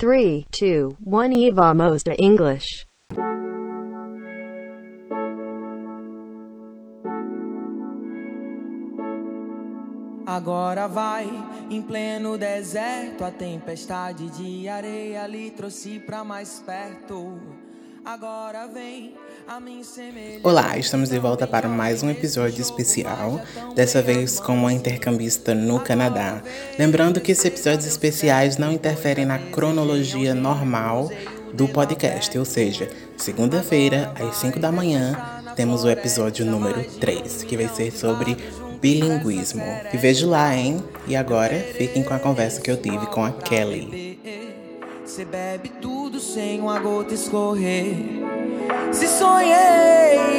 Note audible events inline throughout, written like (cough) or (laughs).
3, 2, 1 Eva Mosta English. Agora vai, em pleno deserto, a tempestade de areia lhe trouxe pra mais perto. Agora vem. Olá, estamos de volta para mais um episódio especial, dessa vez com uma intercambista no Canadá. Lembrando que esses episódios especiais não interferem na cronologia normal do podcast, ou seja, segunda-feira, às 5 da manhã, temos o episódio número 3, que vai ser sobre bilinguismo. E vejo lá, hein? E agora, fiquem com a conversa que eu tive com a Kelly. Você bebe tudo sem uma gota escorrer. Se sonhei.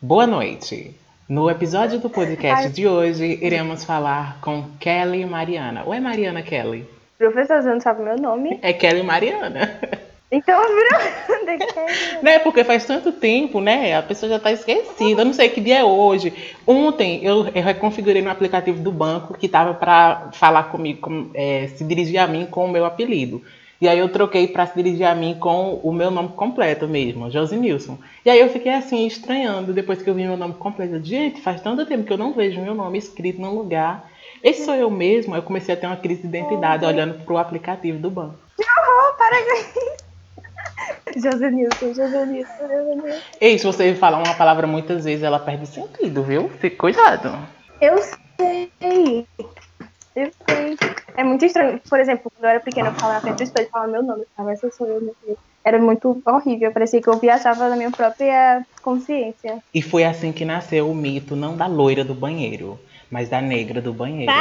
Boa noite! No episódio do podcast de hoje, iremos falar com Kelly Mariana. Ou é Mariana Kelly? Professor, você não sabe meu nome? É Kelly Mariana. Então virou. De quem? né? Porque faz tanto tempo, né? A pessoa já tá esquecida. Eu não sei que dia é hoje. Ontem eu, eu reconfigurei no aplicativo do banco que tava para falar comigo, com- é, se dirigir a mim com o meu apelido. E aí eu troquei para se dirigir a mim com o meu nome completo mesmo, Josi Nilson. E aí eu fiquei assim, estranhando, depois que eu vi meu nome completo. Gente, faz tanto tempo que eu não vejo meu nome escrito num lugar. Esse sou eu mesmo. Eu comecei a ter uma crise de identidade olhando pro aplicativo do banco. Oh, para com isso. José Nilson, José Nilson, José Nilson. Ei, se você falar uma palavra muitas vezes, ela perde sentido, viu? Fique cuidado. Eu sei. Eu sei. É muito estranho. Por exemplo, quando eu era pequena, eu falava na frente do espelho, falava meu nome. Eu falava, essa sou eu, meu Deus. Era muito horrível. Parecia que eu viajava na minha própria consciência. E foi assim que nasceu o mito, não da loira do banheiro, mas da negra do banheiro.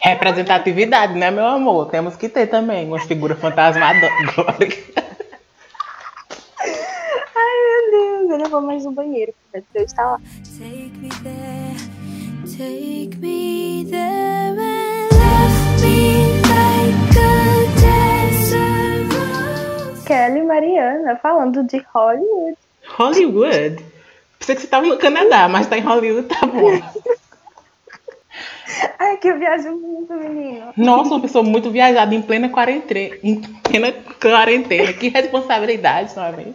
Representatividade, né, meu amor? Temos que ter também uma figura fantasmagórica. Ai, meu Deus. Eu não vou mais no banheiro. Deus está lá. Take me there, Kelly Mariana, falando de Hollywood. Hollywood? Pensei que você tava no Canadá, mas tá em Hollywood, tá bom. (laughs) Ai, que eu viajo muito, menino. Nossa, uma pessoa muito viajada em plena quarentena. Em plena quarentena. Que responsabilidade, não é mesmo?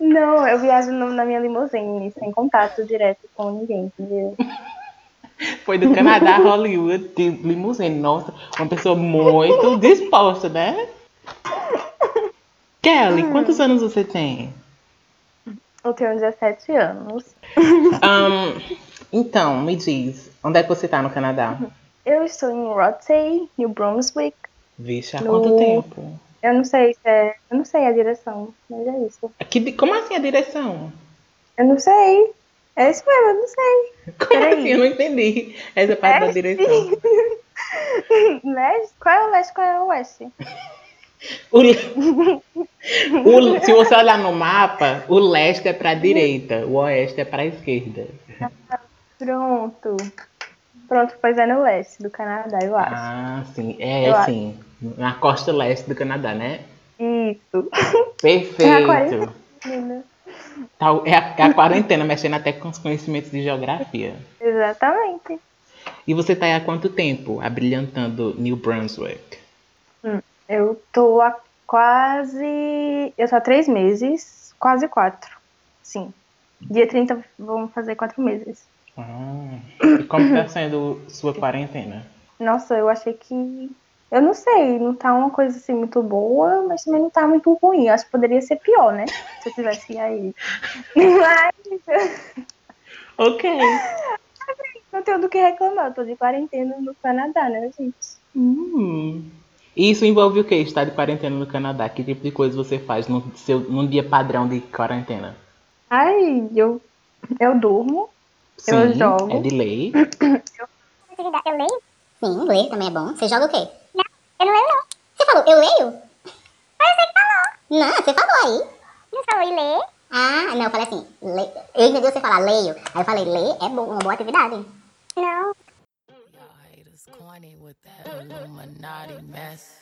Não, eu viajo no- na minha limusine, sem contato direto com ninguém, entendeu? (laughs) Foi do Canadá a Hollywood de limusine. Nossa, uma pessoa muito disposta, né? Kelly, quantos anos você tem? Eu tenho 17 anos. Ahn, então, me diz, onde é que você tá no Canadá? Eu estou em Rothsay, New Brunswick. Vixe, há No- quanto tempo? Eu não sei se é. Eu não sei a direção, mas é isso. Que, como assim a direção? Eu não sei. É isso mesmo, eu não sei. (laughs) Como Peraí. assim? Eu não entendi essa parte da É, direção. Leste? (laughs) Qual é o leste? Qual é o oeste? (laughs) O, o- se você olhar no mapa, o leste é pra direita, o oeste é pra esquerda. Pronto. Pronto, pois é no leste do Canadá, eu acho. Ah, sim. É, Eu acho. sim. Na costa leste do Canadá, né? Isso. Perfeito. quarentena. Tal- É a, é a quarentena, mexendo até com os conhecimentos de geografia. Exatamente. E você tá aí há quanto tempo abrilhantando New Brunswick? Eu tô há quase. Eu tô há três meses, quase quatro. Sim. Dia 30 vão fazer quatro meses. Ah, e como tá sendo sua quarentena? Nossa, eu achei que. Eu não sei, não tá uma coisa assim muito boa, mas também não tá muito ruim. Eu acho que poderia ser pior, né? Se eu tivesse aí. (laughs) Mas Ok. não tenho do que reclamar. Eu tô de quarentena no Canadá, né, gente? Hum. E isso envolve o que? Estar de quarentena no Canadá? Que tipo de coisa você faz no seu, num dia padrão de quarentena? Ai, eu, eu durmo. Eu jogo. É de lei. (coughs) Eu leio? Sim, ler também é bom. Você joga o quê? Eu não leio não. Você falou, eu leio? Mas você que falou. Não, você falou aí. Não falou em ler? Ah, não, eu falei assim, le... eu entendi você falar leio. Aí eu falei, ler é bom, uma boa atividade. Não. Y'all haters corny with that Illuminati mess.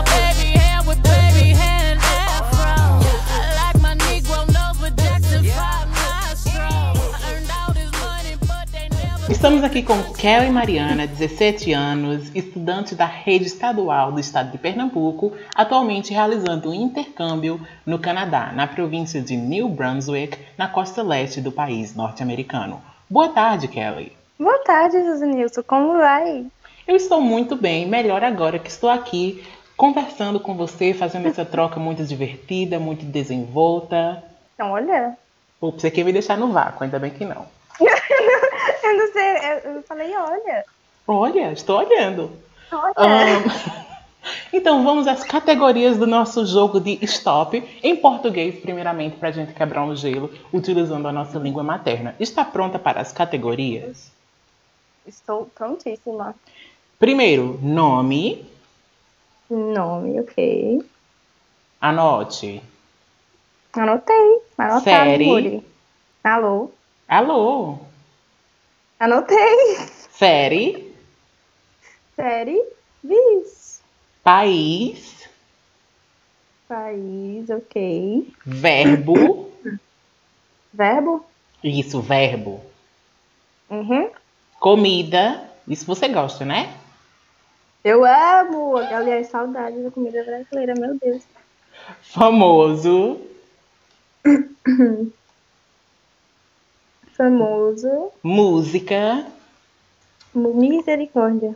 Estamos aqui com Kelly Mariana, 17 anos, estudante da rede estadual do estado de Pernambuco, atualmente realizando um intercâmbio no Canadá, na província de New Brunswick, na costa leste do país norte-americano. Boa tarde, Kelly. Boa tarde, José Nilson. Como vai? Eu estou muito bem, melhor agora que estou aqui conversando com você, fazendo essa troca muito divertida, muito desenvolta. Então, olha. Pô, você quer me deixar no vácuo, ainda bem que não. (laughs) (laughs) Eu não sei, eu falei, olha. Olha, estou olhando. Olha. Ahn, (laughs) então vamos às categorias do nosso jogo de stop em português, primeiramente, para a gente quebrar um gelo, utilizando a nossa língua materna. Está pronta para as categorias? Estou prontíssima. Primeiro, nome. Nome, ok. Anote. Anotei. Anotado, Série. Muri. Alô? Alô. Anotei. Série. Série. Bis. País. País, ok. Verbo. Verbo? Isso, verbo. Uhum. Comida. Isso você gosta, né? Eu amo. Aliás, saudade da comida brasileira, meu Deus. Famoso. (coughs) Famoso. Música. Misericórdia.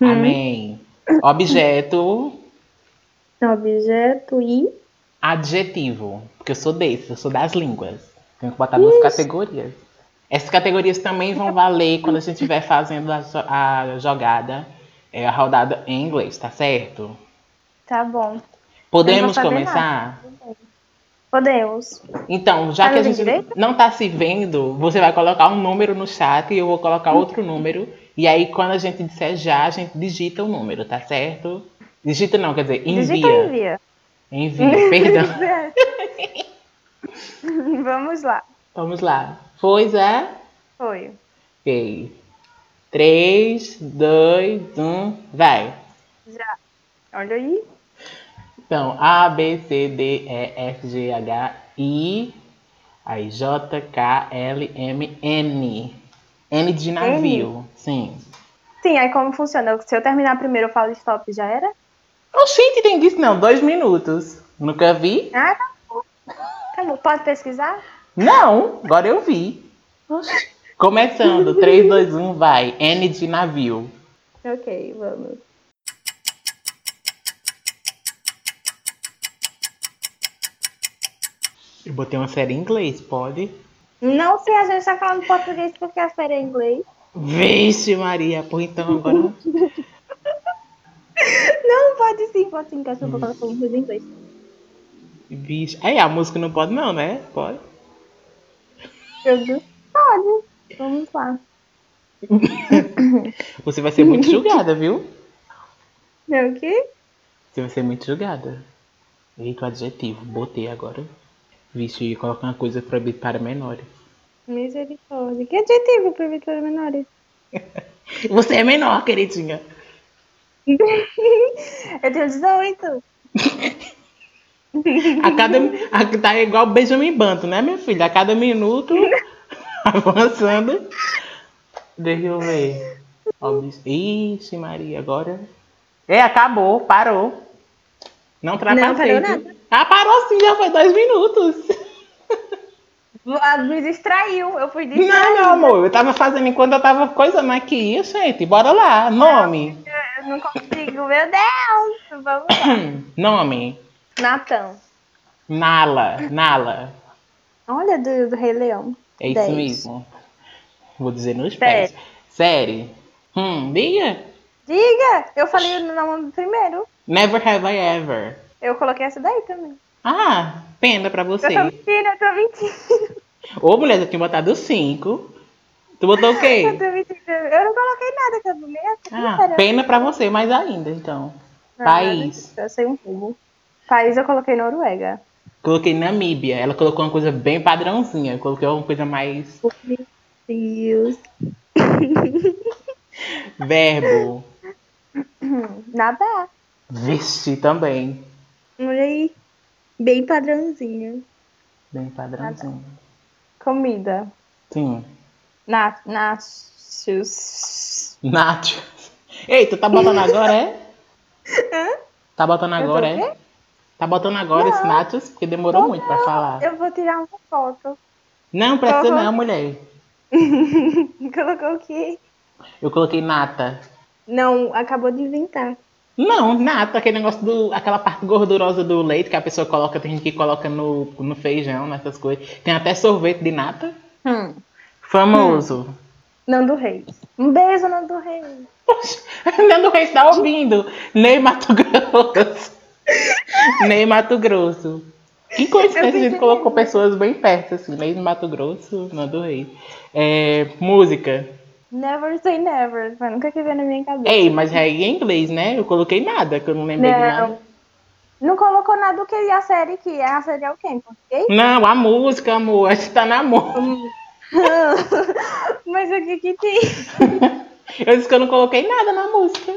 Amém. Objeto. Objeto e Adjetivo. Porque eu sou desse, eu sou das línguas. Tenho que botar duas categorias. Essas categorias também vão valer quando a gente estiver fazendo a, a jogada, é, a rodada em inglês, tá certo? tá bom. Podemos começar? Podemos. Então, já Tá que a gente direito? não tá se vendo, você vai colocar um número no chat e eu vou colocar outro número. E aí, quando a gente disser já, a gente digita o número, tá certo? Digita não, quer dizer, Digita envia. envia. Envia, (laughs) perdão. (laughs) Vamos lá. Vamos lá. Foi, Zé? Foi. Ok. 3, 2, 1, vai. Já. Olha aí. Então, A, B, C, D, E, F, G, H, I, aí J, K, L, M, N. N de navio, sim. Sim, aí como funciona? Se eu terminar primeiro, eu falo stop, já era? Oxente, tem disso não, dois minutos. Nunca vi? Ah, tá bom. Tá bom. Pode pesquisar? Não, agora eu vi. Começando, 3, 2, 1, vai. N de navio. Ok, vamos. Eu botei uma série em inglês, pode? Não sei, a gente tá falando português porque a série é em inglês. Vixe, Maria, pô, então agora. (laughs) Não, pode sim, pode sim, que eu eu vou colocar coisa em inglês. Vixe. Aí a música não pode, não, né? Pode. Meu Deus. Pode. Vamos lá. (laughs) Você vai ser muito julgada, viu? É o quê? Você vai ser muito julgada. Eita, o adjetivo. Botei agora. Vixe, colocar uma coisa proibida para menores. Misericórdia. Que adjetivo para evitar menores? (laughs) Você é menor, queridinha. (laughs) Eu tenho 18. A cada, a, tá igual Benjamin Banto, né, minha filha? A cada minuto, (laughs) avançando. Deixa eu ver. Ixi, Maria, agora. É, acabou, parou. Não trapaceie. parou viu? nada. Ah, parou sim, já foi dois minutos. Me distraiu. Eu fui Não, distraída. meu amor, eu tava fazendo enquanto eu tava coisando aqui, gente. Bora lá, nome. Eu não consigo, meu Deus. Vamos lá. (clears throat) Nome. Natan. Nala, Nala. Olha, do, do Rei Leão. É isso Dez. mesmo. Vou dizer nos pés. Série. Hum, diga. Diga! Eu falei o nome primeiro. Never have I ever. Eu coloquei essa daí também. Ah, pena pra Eu você. tô mentindo, eu tô mentindo. Ô, mulher, eu tinha botado cinco. Tu botou o (laughs) Eu quê? tô mentindo. Eu não coloquei nada, que eu não Ah, pena pra você mais ainda, então. País. Eu sei um pouco. País eu coloquei Noruega. Coloquei Namíbia. Ela colocou uma coisa bem padrãozinha. Eu coloquei uma coisa mais. Meu Deus. Verbo. Nadar. Vestir também. Bem padrãozinho. Bem padrãozinho. Comida. Sim. Na, nachos. Nacho. Ei, tu tá botando agora, é? (laughs) Tá botando agora, é? Tá botando agora esse nachos? Porque demorou muito pra falar. Eu vou tirar uma foto. Não, presta não, mulher. (laughs) Colocou o quê? Eu coloquei nata. Não, acabou de inventar. Não, nata, aquele negócio do. aquela parte gordurosa do leite que a pessoa coloca, tem gente que coloca no, no feijão, nessas coisas. Tem até sorvete de nata. Hum. Famoso. Nando Reis. Um beijo, Nando Reis. (laughs) Nando Reis tá ouvindo. Ney Mato Grosso. (laughs) Ney Mato Grosso. Que coincidência, a gente colocou pessoas bem perto, assim. Ney Mato Grosso, Nando Reis. É, música. Never say never. Mas nunca que veio na minha cabeça. Ei, mas é em inglês, né? Eu coloquei nada, que eu não lembrei de nada. Não. Não colocou nada do que a série que. A série é o quê? em português? Não, a música, amor. A gente tá na música. (laughs) (laughs) Mas o que que tem? (laughs) Eu disse que eu não coloquei nada na música.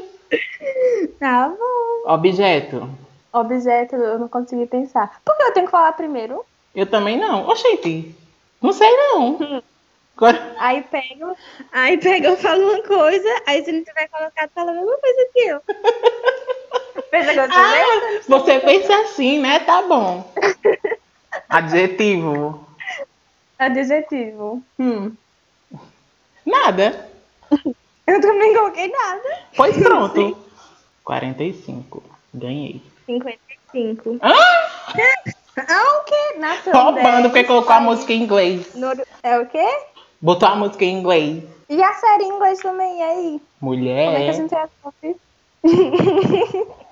Tá bom. Objeto. Objeto, eu não consegui pensar. Por que eu tenho que falar primeiro? Eu também não. Oxente. Não sei não. Aí pega, aí pega, eu falo uma coisa, aí se não tiver colocado, fala a mesma coisa que eu. (laughs) Ah, você pensa assim, né? Tá bom. Adjetivo. Adjetivo. Hum. Nada. Eu também coloquei nada. Pois pronto. 45. Ganhei. 55. Ah! (laughs) Ah, o quê? Nação Roubando, 10, porque colocou a música em inglês. Noru- É o quê? Botou a música em inglês. E a série em inglês também, e aí? Como é que a Mulher. gente resolve? (laughs)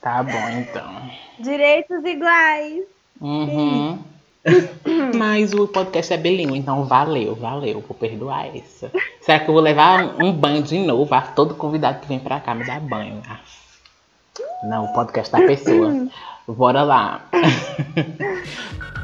Tá bom, então. Direitos iguais. Uhum. Mas o podcast é bilíngue, então valeu, valeu, vou perdoar essa. Será que eu vou levar um, banho de novo? Ah, todo convidado que vem pra cá me dá banho. Ah. Não, o podcast da pessoa. (laughs) Bora lá. (laughs)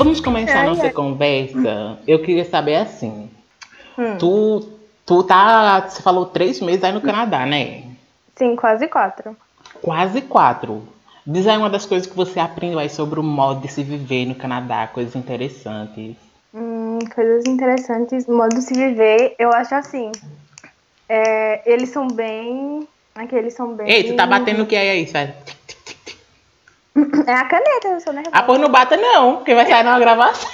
Vamos começar Ai, nossa ai. conversa. Eu queria saber assim. Hum. Tu, tu tá. Você falou três meses aí no Canadá, né? Sim, quase quatro. Quase quatro. Diz aí uma das coisas que você aprendeu aí sobre o modo de se viver no Canadá, coisas interessantes. Hum, coisas interessantes. Modo de se viver, eu acho assim. é, eles são bem. Aqui, eles são bem. Ei, tu tá batendo o que aí, aí? Sai. É a caneta, eu sou nervosa. Ah, pois não bata não, porque vai sair numa gravação.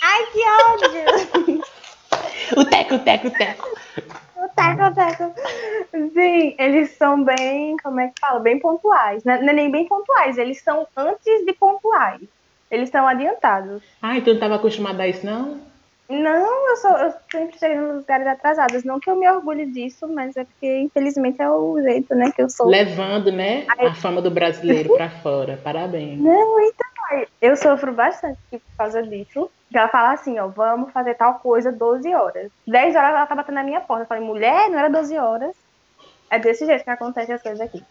Ai, que ódio! O teco, o teco, o teco. O teco, o teco. Sim, eles são bem, como é que fala? Bem pontuais. Não é não é nem bem pontuais, eles são antes de pontuais. Eles são adiantados. Ai, tu não tava acostumada a isso, não? Não, eu, sou, eu sempre chego nos lugares atrasados. Não que eu me orgulhe disso, mas é porque, infelizmente, é o jeito, né, que eu sou. Levando, né, a fama do brasileiro pra fora. Parabéns. Não, então, eu sofro bastante por causa disso. Ela fala assim, ó, vamos fazer tal coisa 12 horas. 10 horas ela tá batendo na minha porta. Eu falei, mulher, não era 12 horas. É desse jeito que acontece as coisas aqui.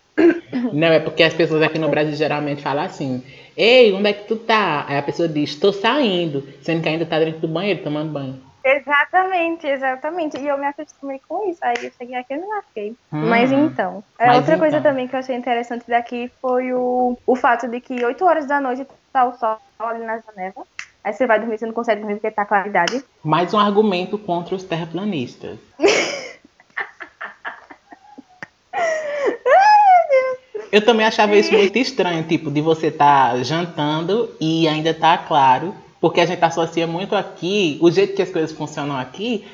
Não, é porque as pessoas aqui no Brasil geralmente falam assim: Ei, onde é que tu tá? Aí a pessoa diz: Tô saindo, sendo que ainda tá dentro do banheiro tomando banho. Exatamente, exatamente. E eu me acostumei com isso. Aí eu cheguei aqui e não lasquei. Hum. Mas então. é, Mas outra coisa então. também que eu achei interessante daqui foi o, o fato de que 8 horas da noite tá o sol ali na janela. Aí você vai dormir, você não consegue dormir porque tá claridade. Mais um argumento contra os terraplanistas. (laughs) Eu também achava isso muito estranho, tipo, de você estar jantando e ainda tá claro, porque a gente associa muito aqui, o jeito que as coisas funcionam aqui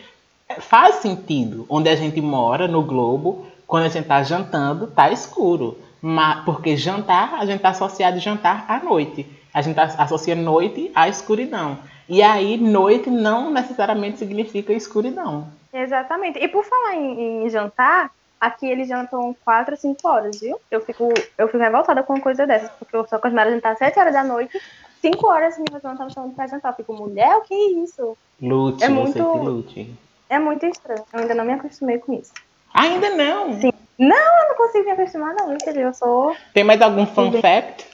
é, faz sentido. Onde a gente mora, no globo, quando a gente tá jantando, tá escuro. Mas, porque jantar, a gente tá associado jantar à noite. A gente tá- associa noite à escuridão. E aí, noite não necessariamente significa escuridão. Exatamente. E por falar em, em jantar, Aqui eles jantam 4 a 5 horas, viu? Eu fico, eu fico revoltada com uma coisa dessas, porque eu sou acostumada a jantar 7 horas da noite, 5 horas minha irmã tá me chamando pra jantar. Eu fico, mulher, o que é isso? Lute, É você muito- que lute. É muito estranho. Eu ainda não me acostumei com isso. Ainda não. Sim. Não, eu não consigo me acostumar, não, entendeu? Eu sou. Tem mais algum fun Sim. fact?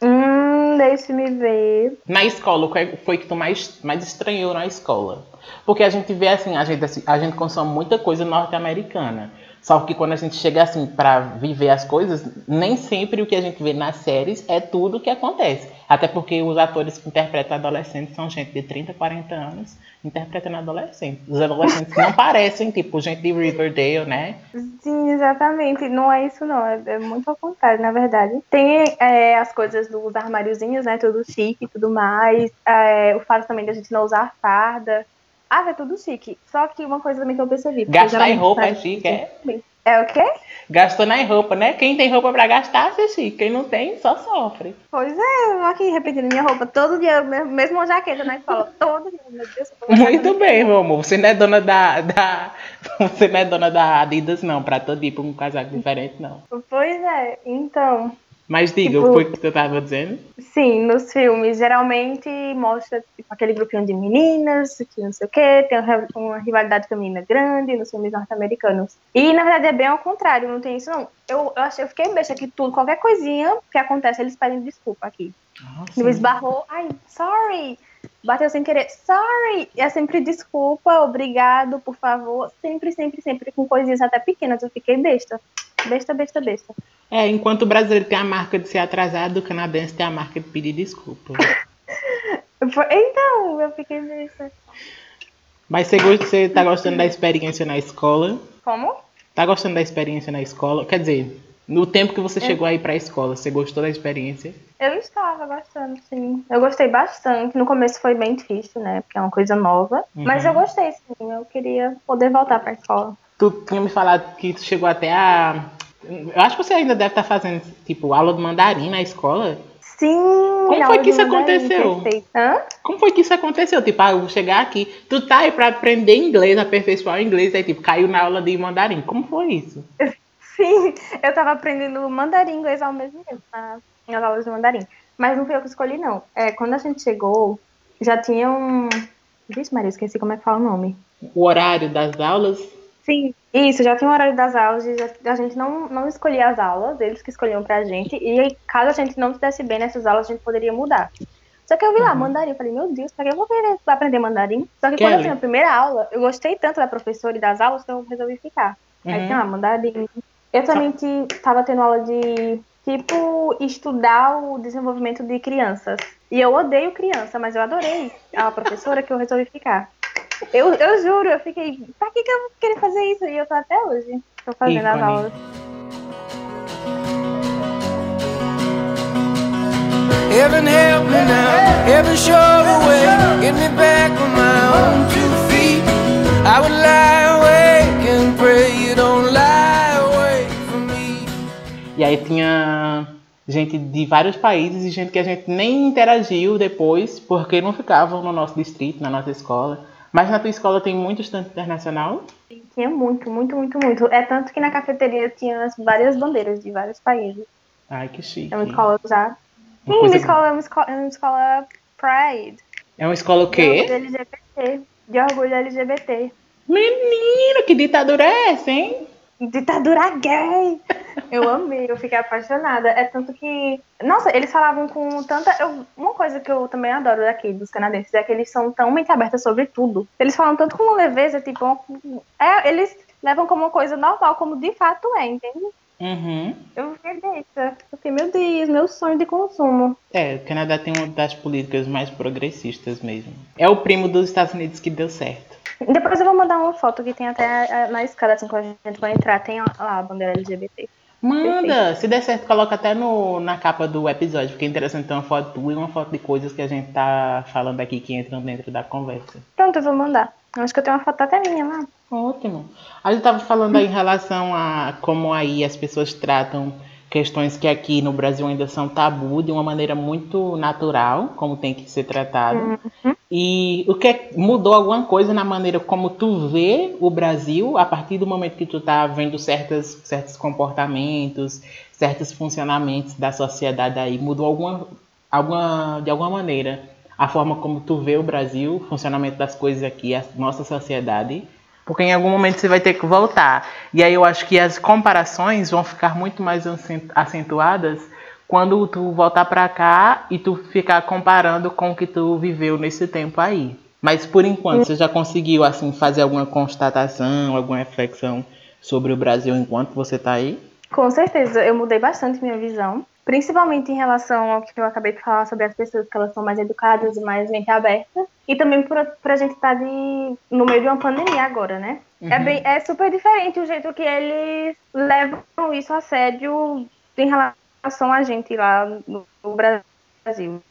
Hum, deixa-me ver. Na escola, o que foi que tu mais, mais estranhou na escola? Porque a gente vê assim, a gente, assim, a gente consome muita coisa norte-americana. Só que quando a gente chega assim pra viver as coisas, nem sempre o que a gente vê nas séries é tudo o que acontece. Até porque os atores que interpretam adolescentes são gente de 30, 40 anos interpretando adolescentes. Os adolescentes não parecem, tipo, gente de Riverdale, né? Sim, exatamente. Não é isso, não. É, é muito ao contrário, na verdade. Tem é, as coisas dos armáriozinhos, né? Tudo chique e tudo mais. É, o fato também da gente não usar farda. Ah, é tudo chique. Só que uma coisa também que eu percebi. Gastar em roupa é chique, é? É o quê? Gastou na roupa, né? Quem tem roupa pra gastar, é chique. Quem não tem, só sofre. Pois é, eu aqui repetindo minha roupa todo dia, mesmo, uma jaqueta na escola, (laughs) todo dia. Meu Deus, Muito bem, meu amor. Você não é dona da, da. (laughs) Você não é dona da Adidas, não, pra todo ir pra um casaco diferente, não. Pois é, então. Mas diga, Tipo- o que tu tava dizendo? Sim, nos filmes, geralmente mostra tipo, aquele grupinho de meninas, que não sei o quê, tem uma rivalidade feminina grande nos filmes norte-americanos. E, na verdade, é bem ao contrário, não tem isso, não. Eu, eu, achei, eu fiquei besta que tudo, qualquer coisinha que acontece, eles pedem desculpa aqui. Tipo, esbarrou, ai, sorry, bateu sem querer, sorry, é sempre desculpa, obrigado, por favor, sempre, sempre, sempre, com coisinhas até pequenas, eu fiquei besta. Besta, besta, besta. É, enquanto o brasileiro tem a marca de ser atrasado, o canadense tem a marca de pedir desculpa. (laughs) Então, eu fiquei besta. Mas você, você tá gostando da experiência na escola? Como? Tá gostando da experiência na escola? Quer dizer, no tempo que você chegou aí pra escola, você gostou da experiência? Eu estava gostando, sim. Eu gostei bastante. No começo foi bem difícil, né? Porque é uma coisa nova. Mas eu gostei, sim. Eu queria poder voltar pra escola. Tu tinha me falado que tu chegou até a. Eu acho que você ainda deve estar fazendo, tipo, aula de mandarim na escola. Sim! foi aula que isso aconteceu? Como foi que isso aconteceu? Tipo, ah, eu vou chegar aqui, tu tá aí pra aprender inglês, aperfeiçoar o inglês, aí tipo, caiu na aula de mandarim. Como foi isso? (laughs) Sim, eu tava aprendendo mandarim inglês ao mesmo tempo, na- nas aulas de mandarim. Mas não fui eu que escolhi, não. É, quando a gente chegou, já tinha um. Vixe, Maria, esqueci como é que fala o nome. O horário das aulas? Sim, isso, já tinha o horário das aulas, e já- a gente não, não escolhia as aulas, eles que escolhiam pra gente, e aí, caso a gente não se desse bem nessas aulas, a gente poderia mudar. Só que eu vi lá, mandarim, eu falei, meu Deus, pra que eu vou querer aprender mandarim? Só que quando eu tinha a primeira aula, eu gostei tanto da professora e das aulas que eu resolvi ficar. Aí Uhum. tinha lá, mandarim. Eu também ti- tava tendo aula de, tipo, estudar o desenvolvimento de crianças. E eu odeio criança, mas eu adorei a professora que eu resolvi ficar. Eu, eu juro, eu fiquei, pra que, que eu vou querer fazer isso? E eu tô até hoje. Tô fazendo as Ícone. aulas. Heaven help me now, heaven show the way. Get me back on my own two feet. I would lie awake and pray you don't lie. E aí tinha gente de vários países e gente que a gente nem interagiu depois, porque não ficavam no nosso distrito, na nossa escola. Mas na tua escola tem muito estudante internacional? Tinha muito, muito, muito, muito. É tanto que na cafeteria tinha as- várias bandeiras de vários países. Ai, que chique. É uma escola já. Uma Sim, uma escola, é uma escola, é uma escola Pride. É uma escola o De quê? orgulho LGBT. De orgulho LGBT. Menina, que ditadura é essa, hein? Ditadura gay! Eu amei, eu fiquei apaixonada. É tanto que. Nossa, eles falavam com tanta. eu- uma coisa que eu também adoro daqui, dos canadenses, é que eles são tão mente aberta sobre tudo. Eles falam tanto com leveza, tipo. É, eles levam como uma coisa normal, como de fato é, entende? Uhum. Eu fiquei dessa. Fiquei, meu Deus, meu sonho de consumo. É, o Canadá tem uma das políticas mais progressistas mesmo. É o primo dos Estados Unidos que deu certo. Depois eu vou mandar uma foto que tem até na escada, assim, quando a gente vai entrar, tem lá a bandeira LGBT. Manda! Se der certo, coloca até no, na capa do episódio, porque é interessante ter uma foto tua e uma foto de coisas que a gente tá falando aqui que entram dentro da conversa. Pronto, eu vou mandar. Acho que eu tenho uma foto até minha lá. Ótimo. A gente tava falando aí em relação a como aí as pessoas tratam questões que aqui no Brasil ainda são tabu de uma maneira muito natural, como tem que ser tratado. Uhum. E o que é, mudou alguma coisa na maneira como tu vê o Brasil a partir do momento que tu tá vendo certas, certos comportamentos, certos funcionamentos da sociedade aí, mudou alguma, alguma de alguma maneira a forma como tu vê o Brasil, o funcionamento das coisas aqui, a nossa sociedade porque em algum momento você vai ter que voltar. E aí eu acho que as comparações vão ficar muito mais acentuadas quando tu voltar para cá e tu ficar comparando com o que tu viveu nesse tempo aí. Mas por enquanto, você já conseguiu assim fazer alguma constatação, alguma reflexão sobre o Brasil enquanto você está aí? Com certeza, eu mudei bastante minha visão. Principalmente em relação ao que eu acabei de falar sobre as pessoas que elas são mais educadas e mais mente aberta. E também por, por a gente estar tá no meio de uma pandemia agora, né? É uhum. É, bem, é super diferente o jeito que eles levam isso a sério em relação a gente lá no, no Brasil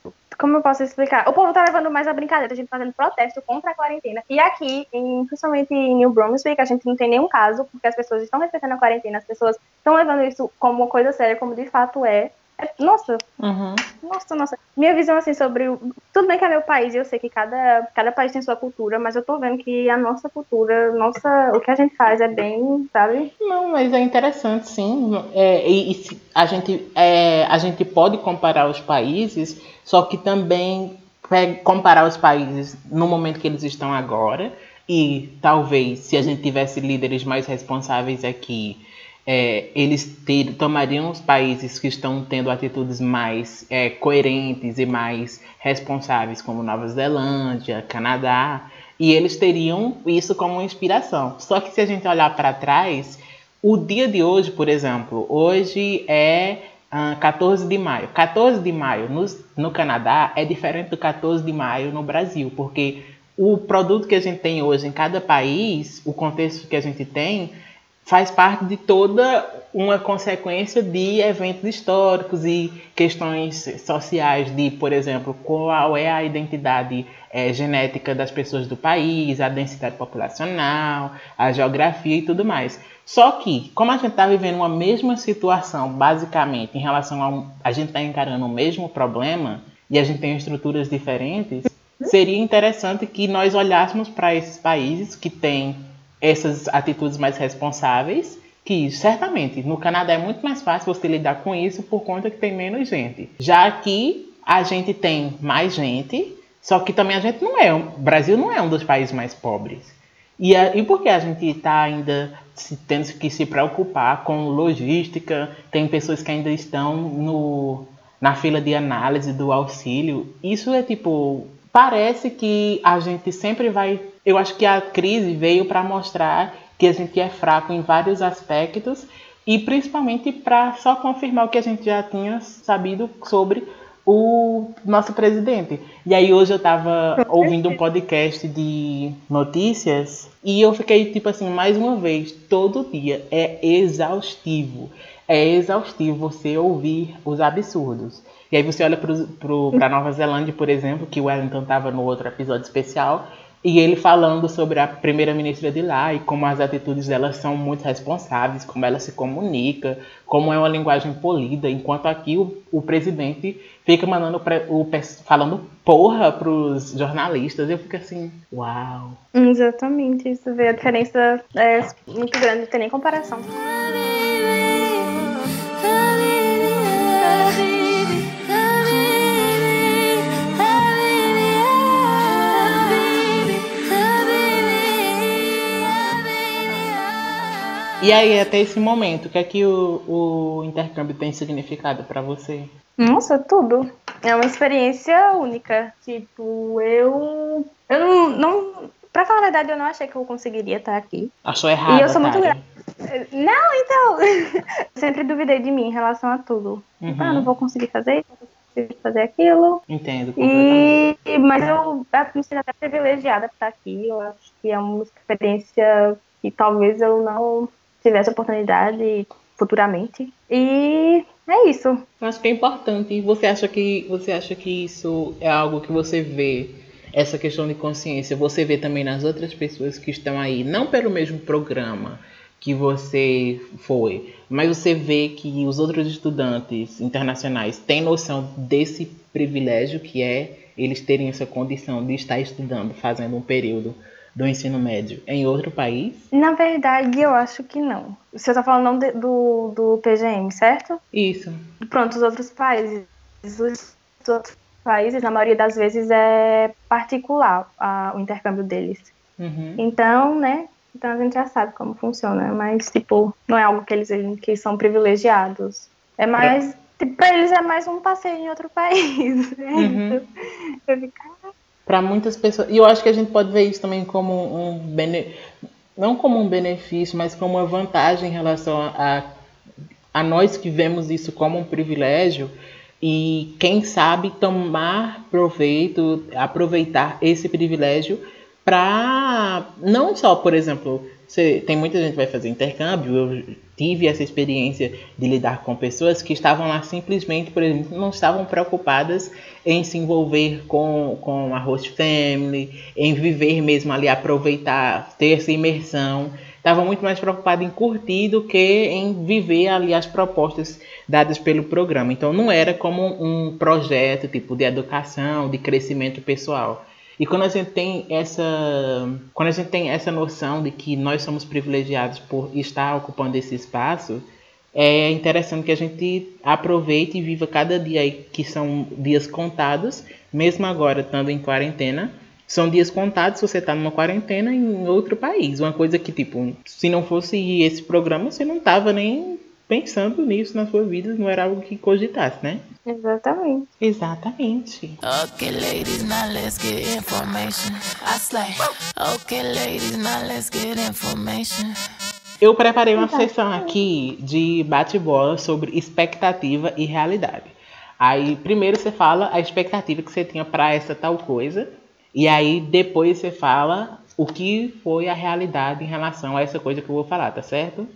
como eu posso explicar? O povo tá levando mais a brincadeira, a gente fazendo protesto contra a quarentena. E aqui, em, principalmente em New Brunswick, a gente não tem nenhum caso, porque as pessoas estão respeitando a quarentena, as pessoas estão levando isso como uma coisa séria, como de fato é. Nossa, uhum. nossa, nossa. Minha visão, assim, sobre. O... Tudo bem que é meu país, eu sei que cada, cada país tem sua cultura, mas eu tô vendo que a nossa cultura, nossa, o que a gente faz é bem, sabe? Não, mas é interessante, sim. É, e, e a, gente, é, a gente pode comparar os países, só que também comparar os países no momento que eles estão agora. E talvez, se a gente tivesse líderes mais responsáveis aqui é, eles ter, tomariam os países que estão tendo atitudes mais é, coerentes e mais responsáveis, como Nova Zelândia, Canadá, e eles teriam isso como inspiração. Só que se a gente olhar para trás, o dia de hoje, por exemplo, hoje é 14 ah, de maio. 14 de maio no, no Canadá é diferente do 14 de maio no Brasil, porque o produto que a gente tem hoje em cada país, o contexto que a gente tem, faz parte de toda uma consequência de eventos históricos e questões sociais de, por exemplo, qual é a identidade é, genética das pessoas do país, a densidade populacional, a geografia e tudo mais. Só que, como a gente está vivendo uma mesma situação, basicamente, em relação a a gente está encarando o mesmo problema e a gente tem estruturas diferentes, seria interessante que nós olhássemos para esses países que têm essas atitudes mais responsáveis, que certamente no Canadá é muito mais fácil você lidar com isso por conta que tem menos gente. Já aqui a gente tem mais gente, só que também a gente não é, o Brasil não é um dos países mais pobres. E, a, e por que a gente está ainda se, tendo que se preocupar com logística? Tem pessoas que ainda estão no, na fila de análise do auxílio. Isso é tipo. Parece que a gente sempre vai eu acho que a crise veio para mostrar que a gente é fraco em vários aspectos e principalmente para só confirmar o que a gente já tinha sabido sobre o nosso presidente. E aí hoje eu estava ouvindo um podcast de notícias e eu fiquei tipo assim, mais uma vez, todo dia é exaustivo. É exaustivo você ouvir os absurdos. E aí você olha para Nova Zelândia, por exemplo, que o Wellington estava no outro episódio especial, e ele falando sobre a primeira-ministra de lá e como as atitudes dela são muito responsáveis, como ela se comunica, como é uma linguagem polida, enquanto aqui o, o presidente fica mandando o, falando porra para os jornalistas. Eu fico assim, uau. Exatamente, isso vê a diferença é muito grande, não tem nem comparação. E aí, até esse momento, o que é que o, o intercâmbio tem significado para você? Nossa, tudo. É uma experiência única. Tipo, eu. Eu não. não pra falar a verdade, eu não achei que eu conseguiria estar aqui. Achou errado. E eu sou muito grata. Não, então. (laughs) Sempre duvidei de mim em relação a tudo. Uhum. Ah, não vou conseguir fazer isso, não vou conseguir fazer aquilo. Entendo. E... Mas eu me sinto até privilegiada por estar aqui. Eu acho que é uma experiência que talvez eu não tivesse oportunidade futuramente. E é isso. Acho que é importante. E você acha que você acha que isso é algo que você vê essa questão de consciência, você vê também nas outras pessoas que estão aí, não pelo mesmo programa, que você foi, mas você vê que os outros estudantes internacionais têm noção desse privilégio que é eles terem essa condição de estar estudando, fazendo um período do ensino médio em outro país? Na verdade, eu acho que não. Você está falando não de, do, do PGM, certo? Isso. Pronto, os outros países. Os outros países, na maioria das vezes, é particular a, o intercâmbio deles. Uhum. Então, né? Então a gente já sabe como funciona, mas tipo, não é algo que eles que são privilegiados. É mais, tipo, pra eles é mais um passeio em outro país. (laughs) É Uhum. Eu fico, "Ah, Para muitas pessoas, e eu acho que a gente pode ver isso também como um bene, não como um benefício, mas como uma vantagem em relação a, a nós que vemos isso como um privilégio e quem sabe tomar proveito, aproveitar esse privilégio para não só, por exemplo, você, tem muita gente que vai fazer intercâmbio, eu tive essa experiência de lidar com pessoas que estavam lá simplesmente, por exemplo, não estavam preocupadas em se envolver com, com a host family, em viver mesmo ali, aproveitar, ter essa imersão. Estavam muito mais preocupados em curtir do que em viver ali as propostas dadas pelo programa. Então não era como um projeto tipo de educação, de crescimento pessoal. E quando a gente tem essa, quando a gente tem essa noção de que nós somos privilegiados por estar ocupando esse espaço, é interessante que a gente aproveite e viva cada dia aí, que são dias contados, mesmo agora estando em quarentena. São dias contados se você está numa quarentena em outro país. Uma coisa que, tipo, se não fosse esse programa, você não tava nem pensando nisso na sua vida, não era algo que cogitasse, né? Exatamente. Exatamente. Okay, ladies, now let's get information. I slay. Okay, ladies, now let's get information. Eu preparei uma sessão aqui de bate-bola sobre expectativa e realidade. Aí, primeiro você fala a expectativa que você tinha para essa tal coisa, e aí depois você fala o que foi a realidade em relação a essa coisa que eu vou falar, tá certo?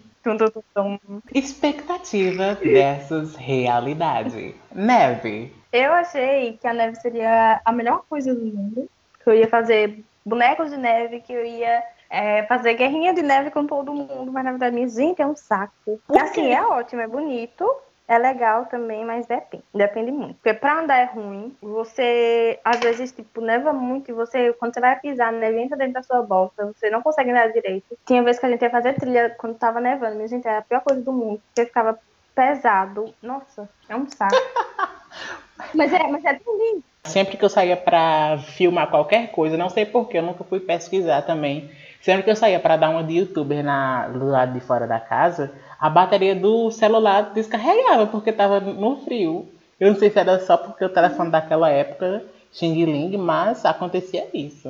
Expectativa versus realidade. Neve. Eu achei que a neve seria a melhor coisa do mundo. Que eu ia fazer bonecos de neve, que eu ia é, fazer guerrinha de neve com todo mundo, mas na verdade, minha gente, é um saco. E assim, é ótimo, é bonito. É legal também, mas depende. Depende muito. Porque pra andar é ruim. Você, às vezes, tipo, neva muito e você, quando você vai pisar, a neve entra dentro da sua bolsa. Você não consegue andar direito. Tinha vez que a gente ia fazer trilha quando tava nevando. Minha gente, era a pior coisa do mundo. Porque ficava pesado. Nossa, é um saco. (laughs) mas é, mas é tão lindo. Sempre que eu saía pra filmar qualquer coisa, não sei porquê, eu nunca fui pesquisar também. Sempre que eu saía pra dar uma de youtuber na, do lado de fora da casa, a bateria do celular descarregava porque tava no frio. Eu não sei se era só porque o telefone daquela época, Xing Ling, mas acontecia isso.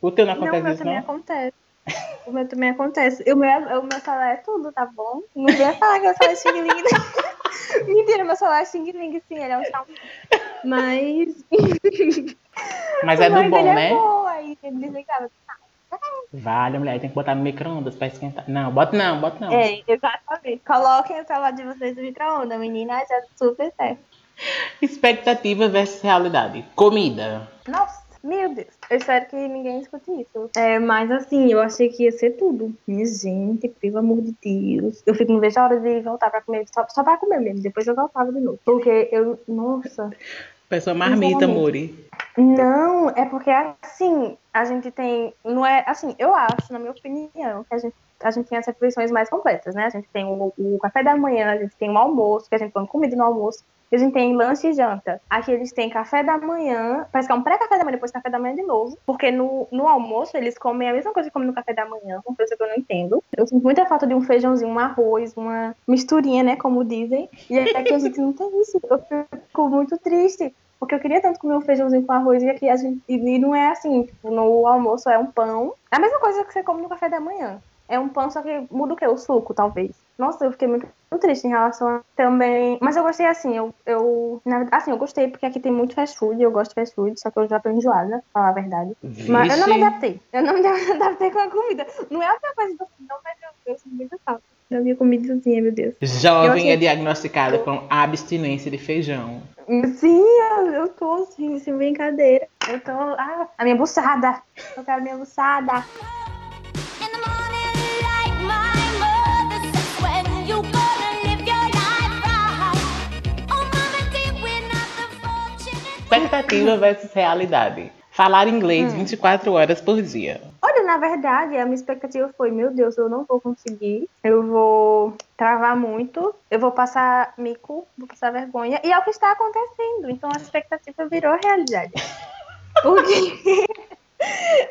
O teu não Não, o acontece meu isso, também não? acontece. O meu também acontece. O meu, o meu celular é tudo, tá bom? Não venha falar que meu celular é Xing Ling. não. (laughs) Mentira, meu celular é Xing Ling, sim, ele é um Xiaomi. Mas. Mas é do Mas bom, ele né? É bom, aí ele desligava. Vale, mulher, tem que botar no micro-ondas pra esquentar. Não, bota não, bota não. É, exatamente. Coloquem o celular de vocês no micro-ondas, menina, já super certo. Expectativa versus realidade. Comida. Nossa, meu Deus. Eu espero que ninguém escute isso. É, mas assim, eu achei que ia ser tudo. Minha gente, pelo amor de Deus. Eu fico não vejo a hora de voltar pra comer, só, só pra comer mesmo. Depois eu voltava de novo. Porque eu, nossa. Pessoa marmita, Sinceramente. Mori. Não, é porque assim, a gente tem. Não é assim, eu acho, na minha opinião, que a gente, a gente tem as refeições mais completas, né? A gente tem o, o café da manhã, a gente tem o almoço, que a gente põe comida no almoço, e a gente tem lanche e janta. Aqui eles têm café da manhã, parece que é um pré-café da manhã, depois café da manhã de novo. Porque no, no almoço eles comem a mesma coisa que comem no café da manhã, uma coisa que eu não entendo. Eu sinto muita falta de um feijãozinho, um arroz, uma misturinha, né? Como dizem. E aqui a gente não tem isso. Eu fico muito triste. Porque eu queria tanto comer um feijãozinho com arroz e aqui a gente. E não é assim, tipo, no almoço é um pão. É a mesma coisa que você come no café da manhã. É um pão, só que muda o quê? O suco, talvez. Nossa, eu fiquei muito, muito triste em relação a também. Mas eu gostei assim, eu, eu. na verdade, Assim, eu gostei porque aqui tem muito fast food, eu gosto de fast food, só que eu já tô enjoada, pra falar a verdade. Mas eu não me Vixe. adaptei. Eu não me (laughs) adaptei com a comida. Não é a pior coisa do não, mas eu, eu sinto muita falta eu havia comido sozinha, meu Deus. Jovem é diagnosticada com abstinência de feijão. Sim, eu tô assim, sem brincadeira. Eu tô. Ah, a minha buçada. Eu quero a minha buçada. Expectativa versus realidade. Falar inglês 24 horas por dia. Olha, na verdade, a minha expectativa foi, meu Deus, eu não vou conseguir, eu vou travar muito, eu vou passar mico, vou passar vergonha, e é o que está acontecendo. Então a expectativa virou realidade. (laughs) Porque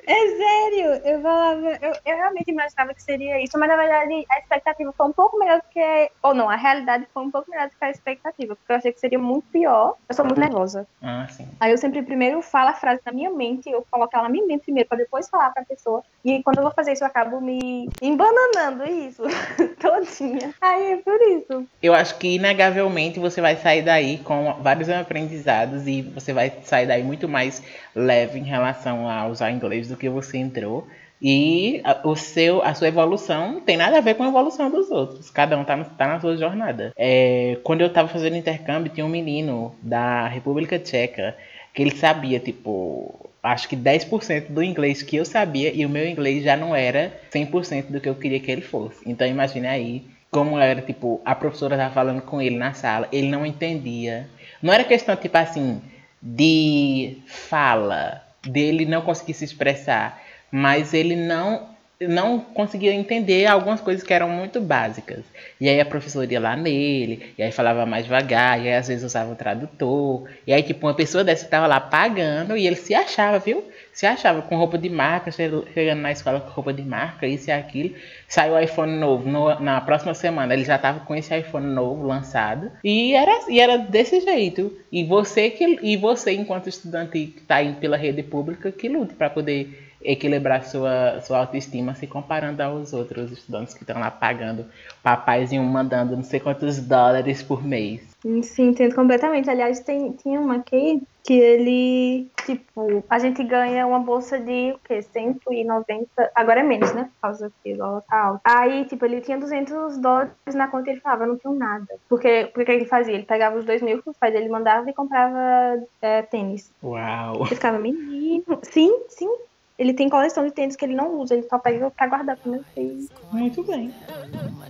é sério, eu falava, eu, eu realmente imaginava que seria isso, mas na verdade a expectativa foi um pouco melhor do que. Ou não, a realidade foi um pouco melhor do que a expectativa, porque eu achei que seria muito pior. Eu sou muito nervosa. Ah, sim. Aí eu sempre primeiro falo a frase na minha mente, eu coloco ela na minha mente primeiro, pra depois falar pra pessoa. E quando eu vou fazer isso, eu acabo me embananando isso (laughs) todinha. Aí é por isso. Eu acho que inegavelmente você vai sair daí com vários aprendizados e você vai sair daí muito mais leve em relação a usar inglês do que você entrou. E a, o seu, a sua evolução tem nada a ver com a evolução dos outros. Cada um tá, no- tá na sua jornada. É, quando eu tava fazendo intercâmbio, tinha um menino da República Tcheca que ele sabia, tipo, acho que 10% do inglês que eu sabia e o meu inglês já não era 100% do que eu queria que ele fosse. Então imagine aí como era, tipo, a professora tava falando com ele na sala, ele não entendia. Não era questão, tipo assim, de fala, dele não conseguir se expressar, mas ele não não conseguia entender algumas coisas que eram muito básicas. E aí a professora ia lá nele, e aí falava mais devagar, e aí às vezes usava o tradutor. E aí, tipo, uma pessoa dessa tava lá pagando e ele se achava, viu? Se achava com roupa de marca, che- chegando na escola com roupa de marca, isso e aquilo. Saiu o iPhone novo no- na próxima semana, ele já tava com esse iPhone novo lançado. E era, e era desse jeito. E você que e você, enquanto estudante que tá aí pela rede pública, que lute para poder equilibrar sua, sua autoestima se comparando aos outros estudantes que estão lá pagando papaizinho mandando não sei quantos dólares por mês. Sim, entendo completamente. Aliás, tem, tinha uma aqui que ele, tipo, a gente ganha uma bolsa de, o quê? 190, agora é menos, né? Por causa que o dólar tá alto. Aí, tipo, ele tinha 200 dólares na conta e ele falava, eu não tenho nada. Porque, o que ele fazia? Ele pegava os dois mil que o pai dele mandava e comprava é, tênis. Uau! Eu ficava, menino. Sim, sim. Ele tem coleção de tênis que ele não usa, ele só pega pra guardar pro meu filho. Muito bem.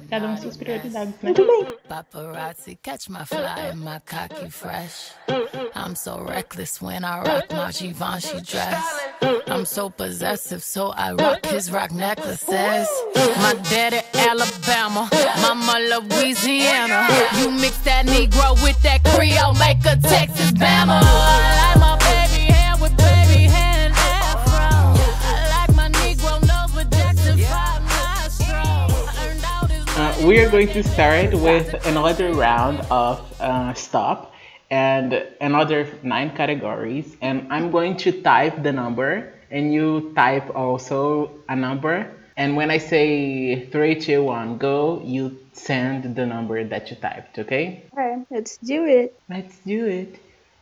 Cada um suas prioridades, né? Muito bem. Paparazzi, catch my fly and my cocky fresh. I'm so reckless when I rock my Givenchy dress. I'm so possessive, so I rock his rock necklaces. My daddy Alabama, mama Louisiana. You mix that Negro with that Creole, make a Texas Bama. We are going to start with another round of uh, stop and another nine categories. And I'm going to type the number, and you type also a number. And when I say three, two, one, go, you send the number that you typed, okay? Okay, let's do it. Let's do it.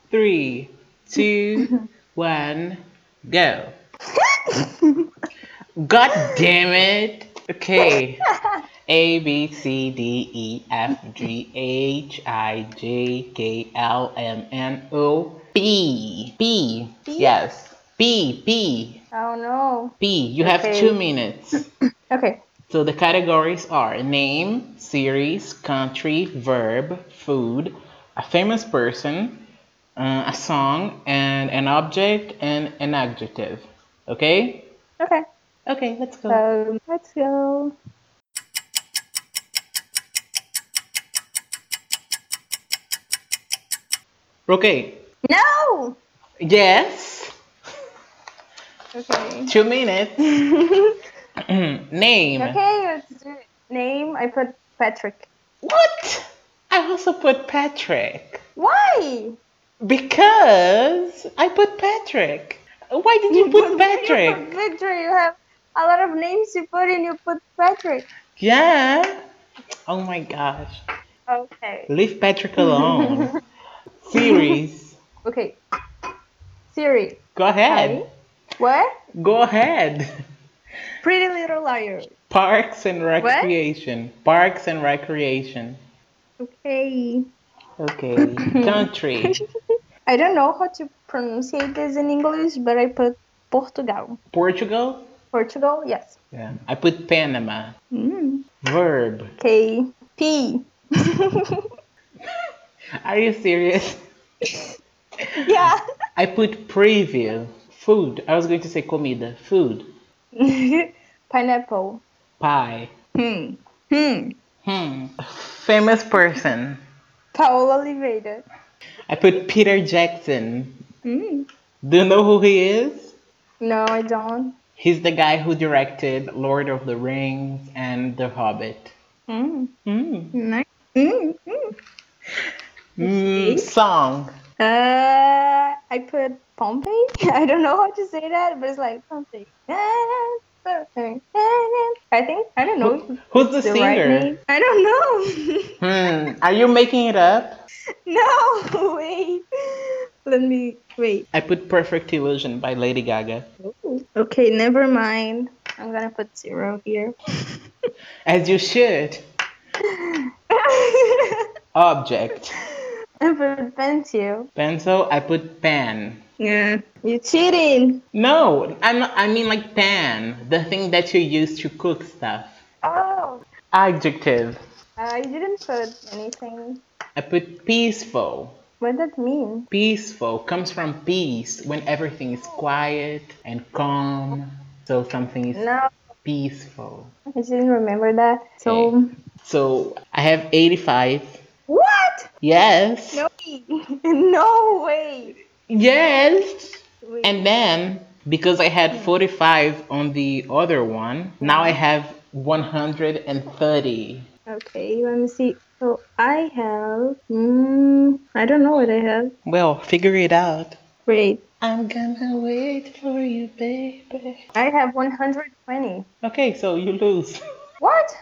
Three, two, (laughs) one, go. (laughs) God damn it. Okay. (laughs) A B C D E F G H I J K L M N O P. P. Yes. P. P. Oh no. P. You have Okay. two minutes. (clears throat) Okay. So the categories are name, series, country, verb, food, a famous person, uh, a song, and an object and an adjective. Okay? Okay. Okay, let's go. Um, let's go. Okay. No. Yes. Okay. Two minutes. (laughs) name. Okay. Let's do it. Name. I put Patrick. What? I also put Patrick. Why? Because I put Patrick. Why did you put (laughs) You Patrick? put Victor. You have a lot of names you put in. You put Patrick. Yeah. Oh my gosh. Okay. Leave Patrick alone. (laughs) Series. (laughs) Okay. Siri. Go ahead. What? Go ahead. Pretty Little Liars. Parks and recreation. Parks and recreation. Okay. Okay. (coughs) Country. I don't know how to pronounce this in English, but I put Portugal. Portugal. Portugal, yes. Yeah. I put Panama. Mm. Verb. Okay. P. (laughs) Are you serious? (laughs) yeah. I put preview. Food. I was going to say comida. Food. (laughs) Pineapple. Pie. Hmm. Hmm. Hmm. Famous person. Paola Oliveira. I put Peter Jackson. Hmm. Do you know who he is? No, I don't. He's the guy who directed Lord of the Rings and The Hobbit. Hmm. Mm. Nice. Hmm. Hmm. Mm, song. Uh, I put Pompey. (laughs) I don't know how to say that, but it's like Pompey. I think I don't know. Who- who's the the right singer? name. I don't know. (laughs) Hmm. Are you making it up? no, (laughs) wait. Let me wait. I put Perfect Illusion by Lady Gaga. Ooh. Okay, never mind. I'm gonna put zero here. As you should. Object. I put pencil. Pencil. I put pen. Yeah, you cheating. No, I'm not, I mean like pan, the thing that you use to cook stuff. Oh, Adjective. Uh, I didn't put anything. I put peaceful. What does that mean? Peaceful comes from peace when everything is quiet and calm. So something is No, peaceful. I didn't remember that. So So I have 85. what? Yes. No, (laughs) no way. Yes. Wait. And then because I had 45 on the other one, now I have 130. Okay, let me see. So I have. Mm, I don't know what I have. Well, figure it out. Wait, I'm gonna wait for you, baby. I have 120. Okay, so you lose. (laughs) What?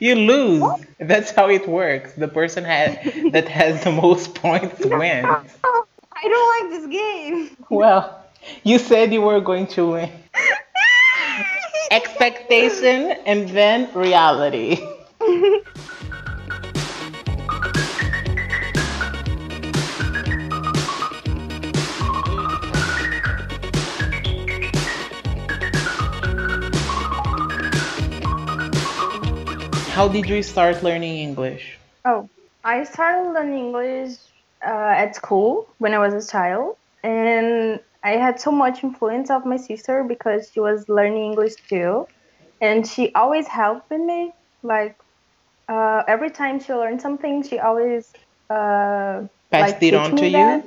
You lose. That's how it works. The person had, that has the most points (laughs) wins. I don't like this game. Well, you said you were going to win. (laughs) Expectation and then reality. (laughs) How did you start learning English? Oh, I started learning English uh, at school when I was a child, and I had so much influence of my sister because she was learning English too, and she always helped me. Like uh, every time she learned something, she always uh, Passed like, it on to you?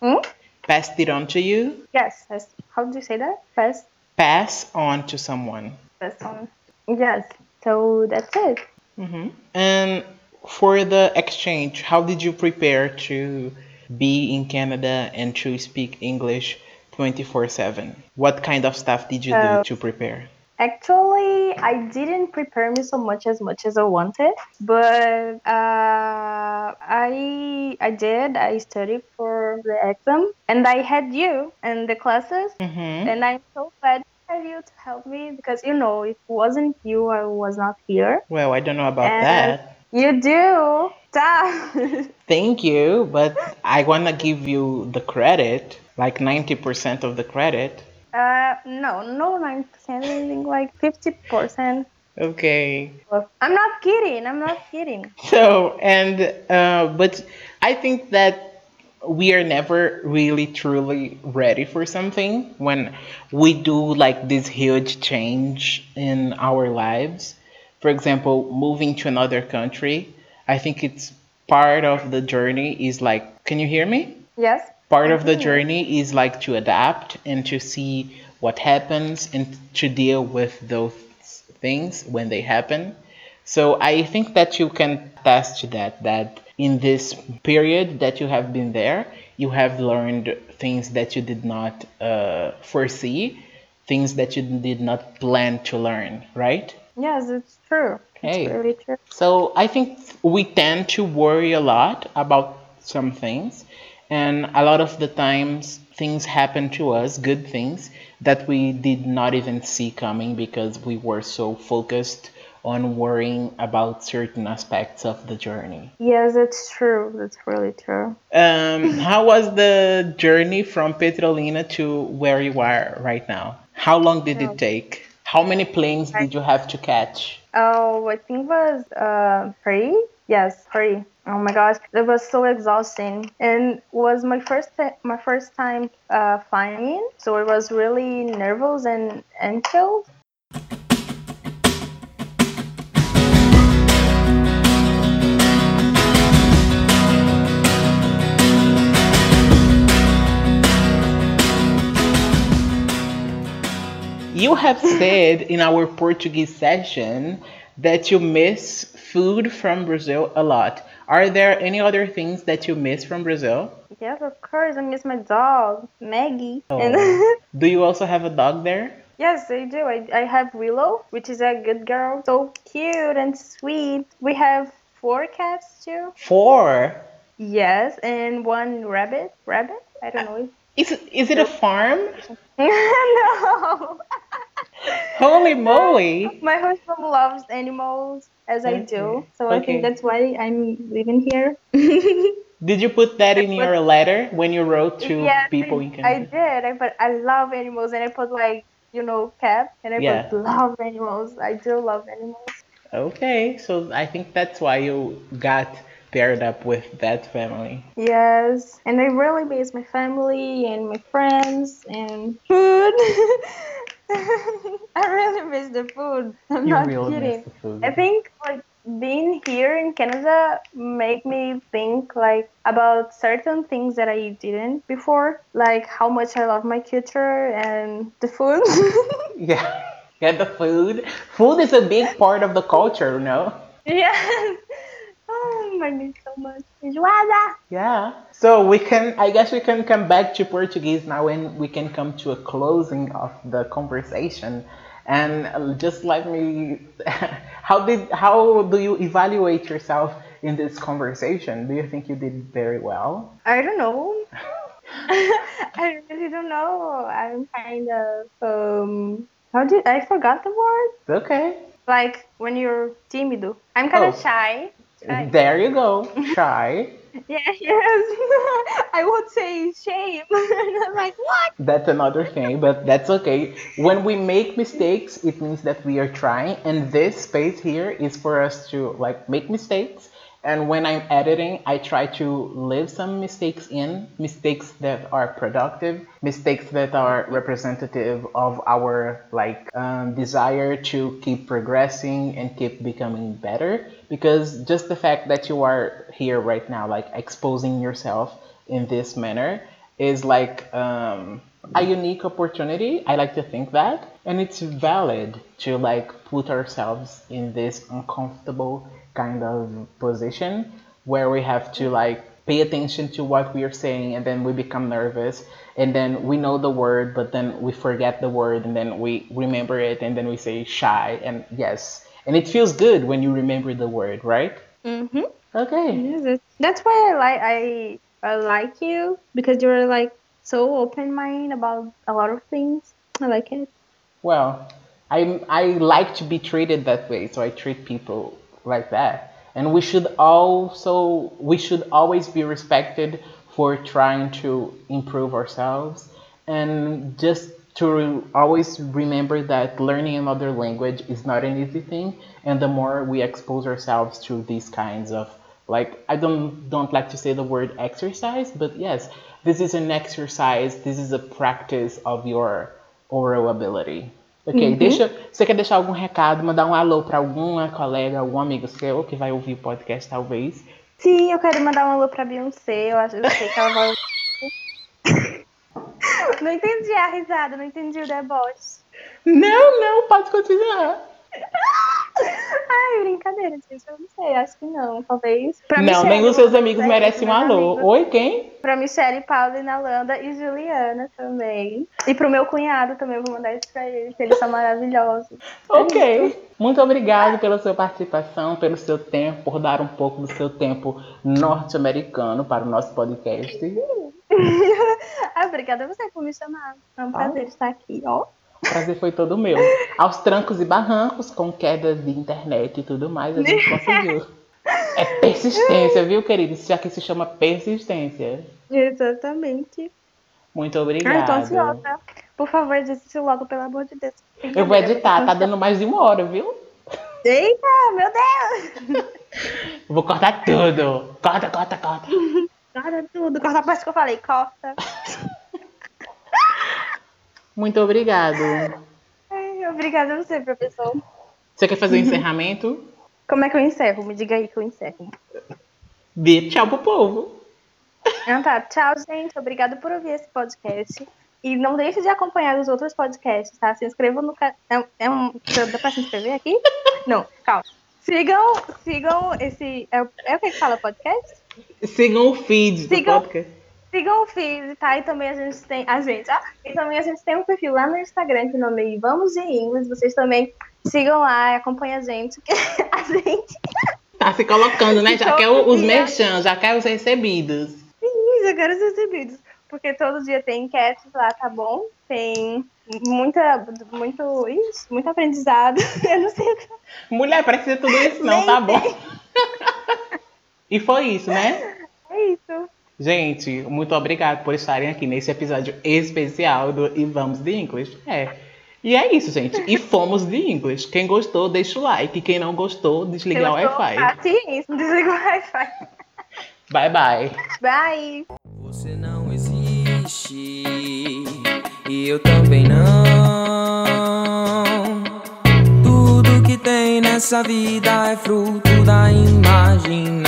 Hmm? Passed it on to you? Yes. yes. How do you say that? Pass. Pass on to someone. Pass on. Yes. So that's it. hmm And for the exchange, how did you prepare to be in Canada and to speak English 24 7? What kind of stuff did you do to prepare? Actually, I didn't prepare me so much as much as I wanted, but uh, I I did. I studied for the exam, and I had you and the classes, hmm and I'm so glad have you to help me because you know if it wasn't you, I was not here. Well, I don't know about And- that. You do, Stop. (laughs) Thank you, but I want to give you the credit, like 90% of the credit. uh, no, no, nine percent. I think like fifty percent. Okay. I'm not kidding. I'm not kidding. (laughs) So, and, uh, but I think that we are never really truly ready for something when we do like this huge change in our lives. For example, moving to another country, I think it's part of the journey is like, can you hear me? Yes. part of the journey is like to adapt and to see what happens and to deal with those things when they happen so i think that you can attest to that that in this period that you have been there you have learned things that you did not uh, foresee things that you did not plan to learn right Yes, it's true. Hey. It's really true. so I think we tend to worry a lot about some things, and a lot of the times things happen to us, good things that we did not even see coming because we were so focused on worrying about certain aspects of the journey. Yes, it's true. That's really true. Um, (laughs) how was the journey from Petrolina to where you are right now? How long did it take? How many planes did you have to catch? Oh, I think it was uh three, Yes, free. Oh my gosh, it was so exhausting, and was my first my first time uh, flying, so it was really nervous and anxious. You have said in our Portuguese session that you miss food from Brazil a lot. Are there any other things that you miss from Brazil? Yes, of course. I miss my dog, Maggie. Oh. And (laughs) Do you also have a dog there? yes, I do. I, I have Willow, which is a good girl. So cute and sweet. We have four cats too. Four. Yes, and one rabbit. Rabbit? I don't uh, know. Is is it a farm? (laughs) no. (laughs) (laughs) Holy moly! My husband loves animals as I do. Okay. So I think that's why I'm living here. (laughs) Did you put that in your letter when you wrote to Yes, people I, in I did. I put I love animals and I put like, you know, cat and I Yeah. put love animals. I do love animals. Okay, so I think that's why you got paired up with that family. Yes. And I really miss my family and my friends and food. (laughs) (laughs) I really miss the food. I'm You not really kidding. miss the food. I think like being here in Canada make me think like about certain things that I didn't before, like how much I love my culture and the food. (laughs) Yeah, (laughs) yeah, the food. Food is a big part of the culture, no? yes. I miss so much. Enjoada. Yeah. So we can, I guess we can come back to Portuguese now and we can come to a closing of the conversation. And just let me, (laughs) how did, how do you evaluate yourself in this conversation? Do you think you did very well? I don't know. (laughs) (laughs) I really don't know. I'm kind of um. How did I forgot the word? Okay. Like when you're tímido. I'm kind of Oh. shy. There you go. (laughs) Shy. Yeah, yes. (laughs) I would say shame. (laughs) I'm like, what? That's another thing, but that's okay. When we make mistakes, it means that we are trying, and this space here is for us to like make mistakes. And when I'm editing, I try to leave some mistakes in, mistakes that are productive, mistakes that are representative of our like um, desire to keep progressing and keep becoming better. Because just the fact that you are here right now, like exposing yourself in this manner, is like um, a unique opportunity. I like to think that, and it's valid to like put ourselves in this uncomfortable kind of position where we have to like pay attention to what we are saying, and then we become nervous, and then we know the word, but then we forget the word, and then we remember it, and then we say shy, and yes, and it feels good when you remember the word, right? Mm-hmm. Okay. That's why I like I I like you because you're like so open minded about a lot of things. I like it. Well, I I like to be treated that way, so I treat people like that. And we should also we should always be respected for trying to improve ourselves and just to always remember that learning another language is not an easy thing and the more we expose ourselves to these kinds of like I don't don't like to say the word exercise, but yes, this is an exercise, this is a practice of your oral ability. Ok, deixa. Você quer deixar algum recado, mandar um alô para alguma colega, algum amigo seu que vai ouvir o podcast, talvez? Sim, eu quero mandar um alô pra Beyoncé. Eu acho eu sei que ela vai. (laughs) não entendi a risada, não entendi o deboche. Não, não, pode continuar. (laughs) Ai, brincadeira, gente. Eu não sei, acho que não. Talvez. Pra não, Michelle, nem os seus eu amigos sei, merecem um alô. amigos. Oi, quem? Pra Michelle, Paula, Nalanda e Juliana também. E pro meu cunhado também, eu vou mandar isso pra eles, que eles são maravilhosos. Ok. Muito obrigado pela sua participação, pelo seu tempo, por dar um pouco do seu tempo norte-americano para o nosso podcast. (laughs) ah, obrigada a você por me chamar. É um prazer estar aqui, ó. Prazer foi todo meu. Aos trancos e barrancos, com quedas de internet e tudo mais, a gente conseguiu. É persistência, viu, querido? Isso aqui se chama persistência. Exatamente. Muito Ai, tô obrigado. ansiosa. Por favor, isso logo, pelo amor de Deus. Eu vou editar, tá dando mais de uma hora, viu? Eita, meu Deus! Vou cortar tudo. Corta, corta, corta. Corta tudo, corta a parte que eu falei, corta. (laughs) Muito obrigado. Obrigada a você, professor. Você quer fazer o encerramento? Como é que eu encerro? Me diga aí que eu encerro. Dê tchau pro povo. Ah, tá. Tchau, gente. Obrigada por ouvir esse podcast. E não deixe de acompanhar os outros podcasts, tá? Se inscrevam no canal. É, um- é um. Dá pra se inscrever aqui? (laughs) Não, calma. Sigam, sigam esse. É, o- é o que que fala podcast? Sigam o feed do Sigam- podcast. Sigam o feed, tá? E também a gente tem. A gente, ó. E também a gente tem um perfil lá no Instagram que o nome é Vamos de Inglês. Vocês também sigam lá e acompanhem a gente. (laughs) a gente. Tá se colocando, né? Já quer os merchan, já quer os recebidos. Ih, já quero os recebidos. Porque todo dia tem enquetes lá, tá bom? Tem muita, muito, ixi, muito aprendizado. (laughs) Eu não sei. Mulher, precisa tudo isso não, tá bom? (laughs) e foi isso, né? É isso. Gente, muito obrigado por estarem aqui nesse episódio especial do E Vamos de English. É. E é isso, gente. E fomos de English. Quem gostou, deixa o like. Quem não gostou, desliga o Wi-Fi. Paciência, desliga o Wi-Fi. Bye, bye. Bye. Você não existe e eu também não. Tudo que tem nessa vida é fruto da imagem.